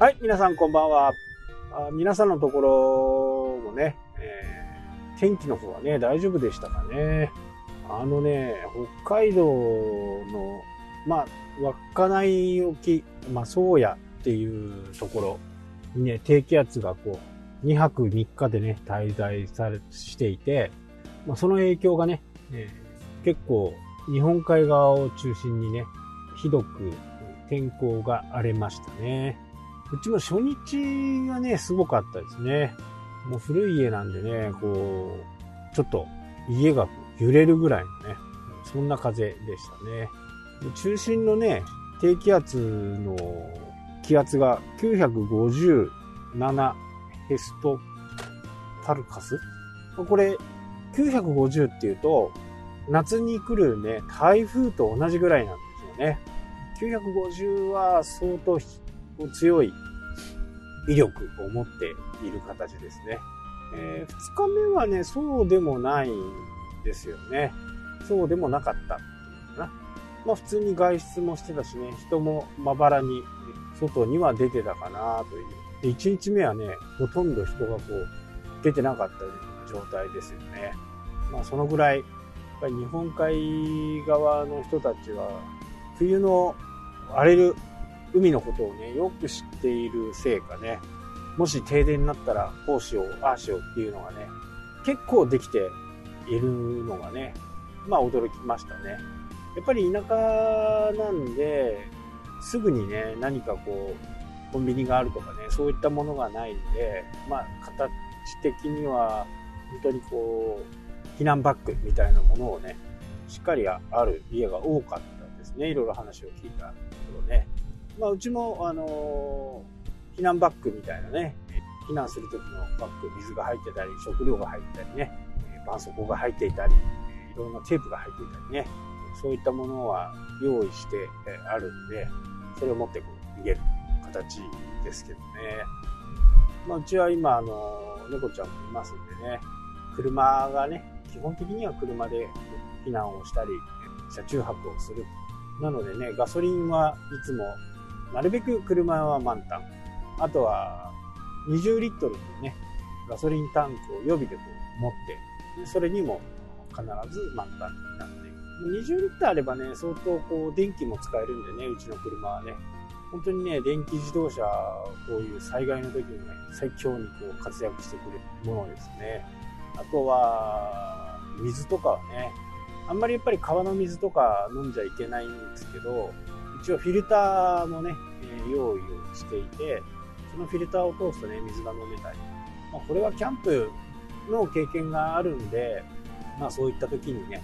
はい、皆さんこんばんは。あ皆さんのところもね、えー天気の方はね、大丈夫でしたかね。あのね、北海道の、まあ、稚内沖、まあ、宗谷っていうところにね、低気圧がこう、2泊3日でね、滞在され、していて、まあ、その影響がね、えー結構、日本海側を中心にね、ひどく天候が荒れましたね。うちも初日がね、すごかったですね。もう古い家なんでね、こう、ちょっと家が揺れるぐらいのね、そんな風でしたね。中心のね、低気圧の気圧が957ヘストパルカスこれ、950っていうと、夏に来るね、台風と同じぐらいなんですよね。950は相当強い威力を持っている形ですね。えー、2日目はね、そうでもないんですよね。そうでもなかったっていうかな。まあ普通に外出もしてたしね、人もまばらに外には出てたかなという。で、1日目はね、ほとんど人がこう出てなかったような状態ですよね。まあそのぐらい、やっぱり日本海側の人たちは冬の荒れる海のことをね、よく知っているせいかね、もし停電になったらこうしよう、ああしようっていうのがね、結構できているのがね、まあ驚きましたね。やっぱり田舎なんで、すぐにね、何かこう、コンビニがあるとかね、そういったものがないんで、まあ形的には、本当にこう、避難バッグみたいなものをね、しっかりある家が多かったですね。いろいろ話を聞いたところね。まあ、うちも、あの避難バッグみたいなね、避難する時のバッグ、水が入ってたり、食料が入ったりね、絆創膏が入っていたり、いろんなテープが入っていたりね、そういったものは用意してあるんで、それを持ってこう逃げる形ですけどね。まあ、うちは今、あの、猫ちゃんもいますんでね、車がね、基本的には車で避難をしたり、車中泊をする。なのでね、ガソリンはいつもなるべく車は満タン。あとは、20リットルのね、ガソリンタンクを予備でこう持って、それにも必ず満タンになっていく。20リッターあればね、相当こう電気も使えるんでね、うちの車はね。本当にね、電気自動車、こういう災害の時にね、最強にこう活躍してくれるものですね。あとは、水とかはね、あんまりやっぱり川の水とか飲んじゃいけないんですけど、一応フィルターもね、え用意をしていて、そのフィルターを通すとね、水が飲めたり。まあ、これはキャンプの経験があるんで、まあそういった時にね、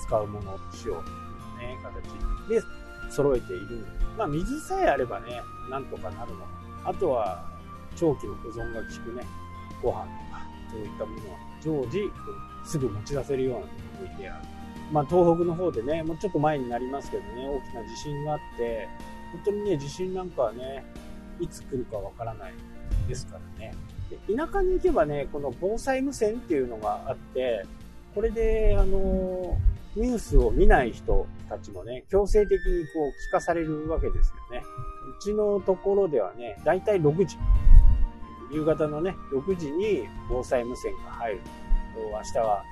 使うものをしようというね、形で揃えている。まあ水さえあればね、なんとかなるの。あとは、長期の保存が効くね、ご飯とか、そういったものは常時、すぐ持ち出せるような置いてある。まあ、東北の方でね、もうちょっと前になりますけどね、大きな地震があって、本当にね、地震なんかはね、いつ来るかわからないですからね。で田舎に行けばね、この防災無線っていうのがあって、これで、あの、ニュースを見ない人たちもね、強制的にこう聞かされるわけですよね。うちのところではね、だいたい6時。夕方のね、6時に防災無線が入る。明日は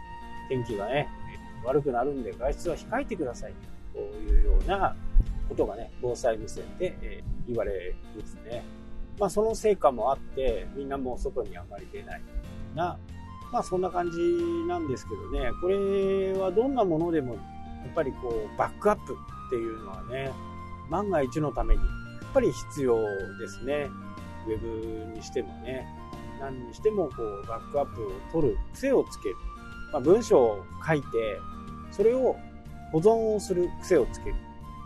天気がね、悪くなるんで外出は控えてください。というようなことがね、防災無線で、えー言われるんですね。まあその成果もあって、みんなもう外にあまり出ないな、まあそんな感じなんですけどね、これはどんなものでも、やっぱりこう、バックアップっていうのはね、万が一のために、やっぱり必要ですね。ウェブにしてもね、何にしてもこう、バックアップを取る癖をつける。まあ、文章を書いて、それを保存をする癖をつける。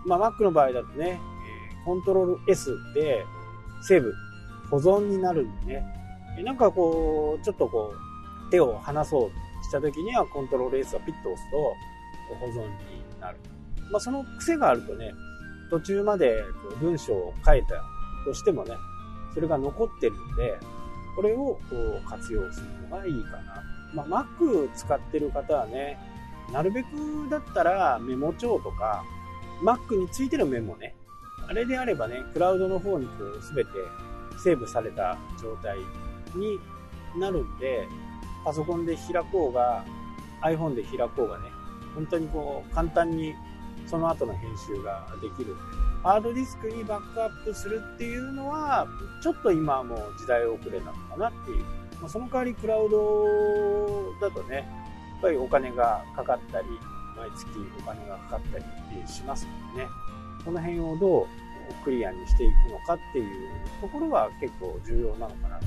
まあ、Mac の場合だとね、コントロール S でセーブ、保存になるんでね。なんかこう、ちょっとこう、手を離そうとした時にはコントロール S をピッと押すと保存になる。まあ、その癖があるとね、途中までこう文章を書いたとしてもね、それが残ってるんで、これをこう活用するのがいいかな。まあ、Mac 使ってる方はね、なるべくだったらメモ帳とか、Mac についてるメモね、あれであればね、クラウドの方にこう全てセーブされた状態になるんで、パソコンで開こうが、iPhone で開こうがね、本当にこう、簡単にその後の編集ができる、ハードディスクにバックアップするっていうのは、ちょっと今はもう時代遅れなのかなっていう。まあ、その代わりクラウドだとね、ぱりお金がかかったり、毎月お金がかかったりしますのでね、この辺をどうクリアにしていくのかっていうところは結構重要なのかな。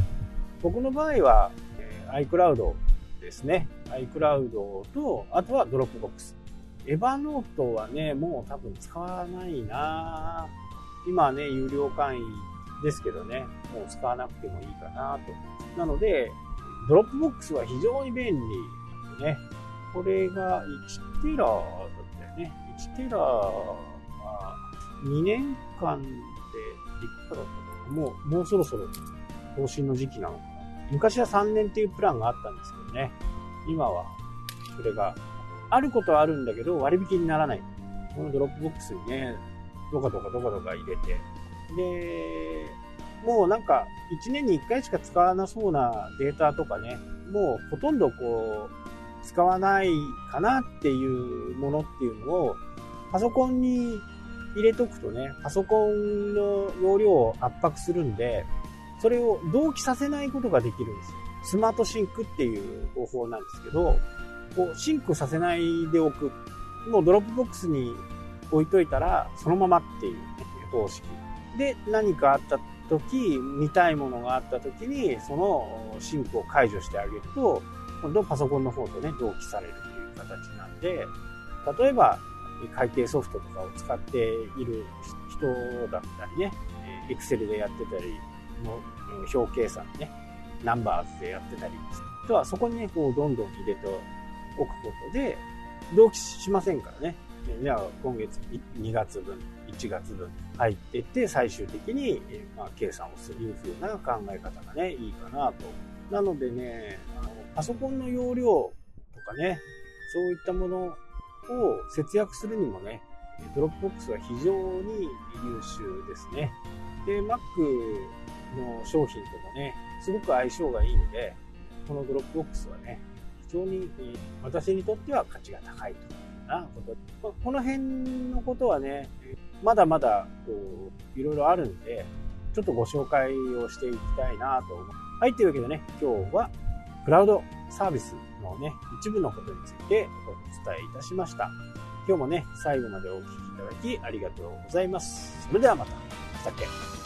僕の場合は、えー、iCloud ですね。iCloud と、あとは Dropbox。エヴァノートはね、もう多分使わないな今ね、有料会員ですけどね、もう使わなくてもいいかなと。なので、 Dropbox は非常に便利ね。これが1テラだったよね。1テラは2年間でいくらだったかもう、もうそろそろ更新の時期なのかな。昔は3年っていうプランがあったんですけどね。今は、それがあることはあるんだけど、割引にならない。この Dropbox にね、どかどかどかどか入れて。で、もうなんか、1年に1回しか使わなそうなデータとかね、もうほとんどこう、使わないかなっていうものっていうのを、パソコンに入れとくとね、パソコンの容量を圧迫するんで、それを同期させないことができるんですよ。スマートシンクっていう方法なんですけど、こう、シンクさせないでおく。もう Dropbox に置いといたら、そのままっていう、ね、方式。で、何かあった時、見たいものがあった時に、その sync を解除してあげると、今度パソコンの方とね、同期されるという形なんで、例えば、会計ソフトとかを使っている人だったりね、 Excel でやってたり表計算ね、 Numbers でやってたり、あとはそこにね、こうどんどん入れておくことで、同期しませんからね。じゃあ今月2月分、1月分入っていって、最終的に、まあ、計算をするいう風な考え方がね、いいかなと。なのでね、あのパソコンの容量とかね、そういったものを節約するにもね、 Dropbox は非常に優秀ですね。で、Mac の商品ともね、すごく相性がいいので、この Dropbox はね、非常に私にとっては価値が高いというようなこと。この辺のことはね、まだまだこういろいろあるんで、ちょっとご紹介をしていきたいなと思う。はい、というわけでね、今日はクラウドサービスのね、一部のことについてお伝えいたしました。今日もね、最後までお聴きいただきありがとうございます。それではまた。したっけ？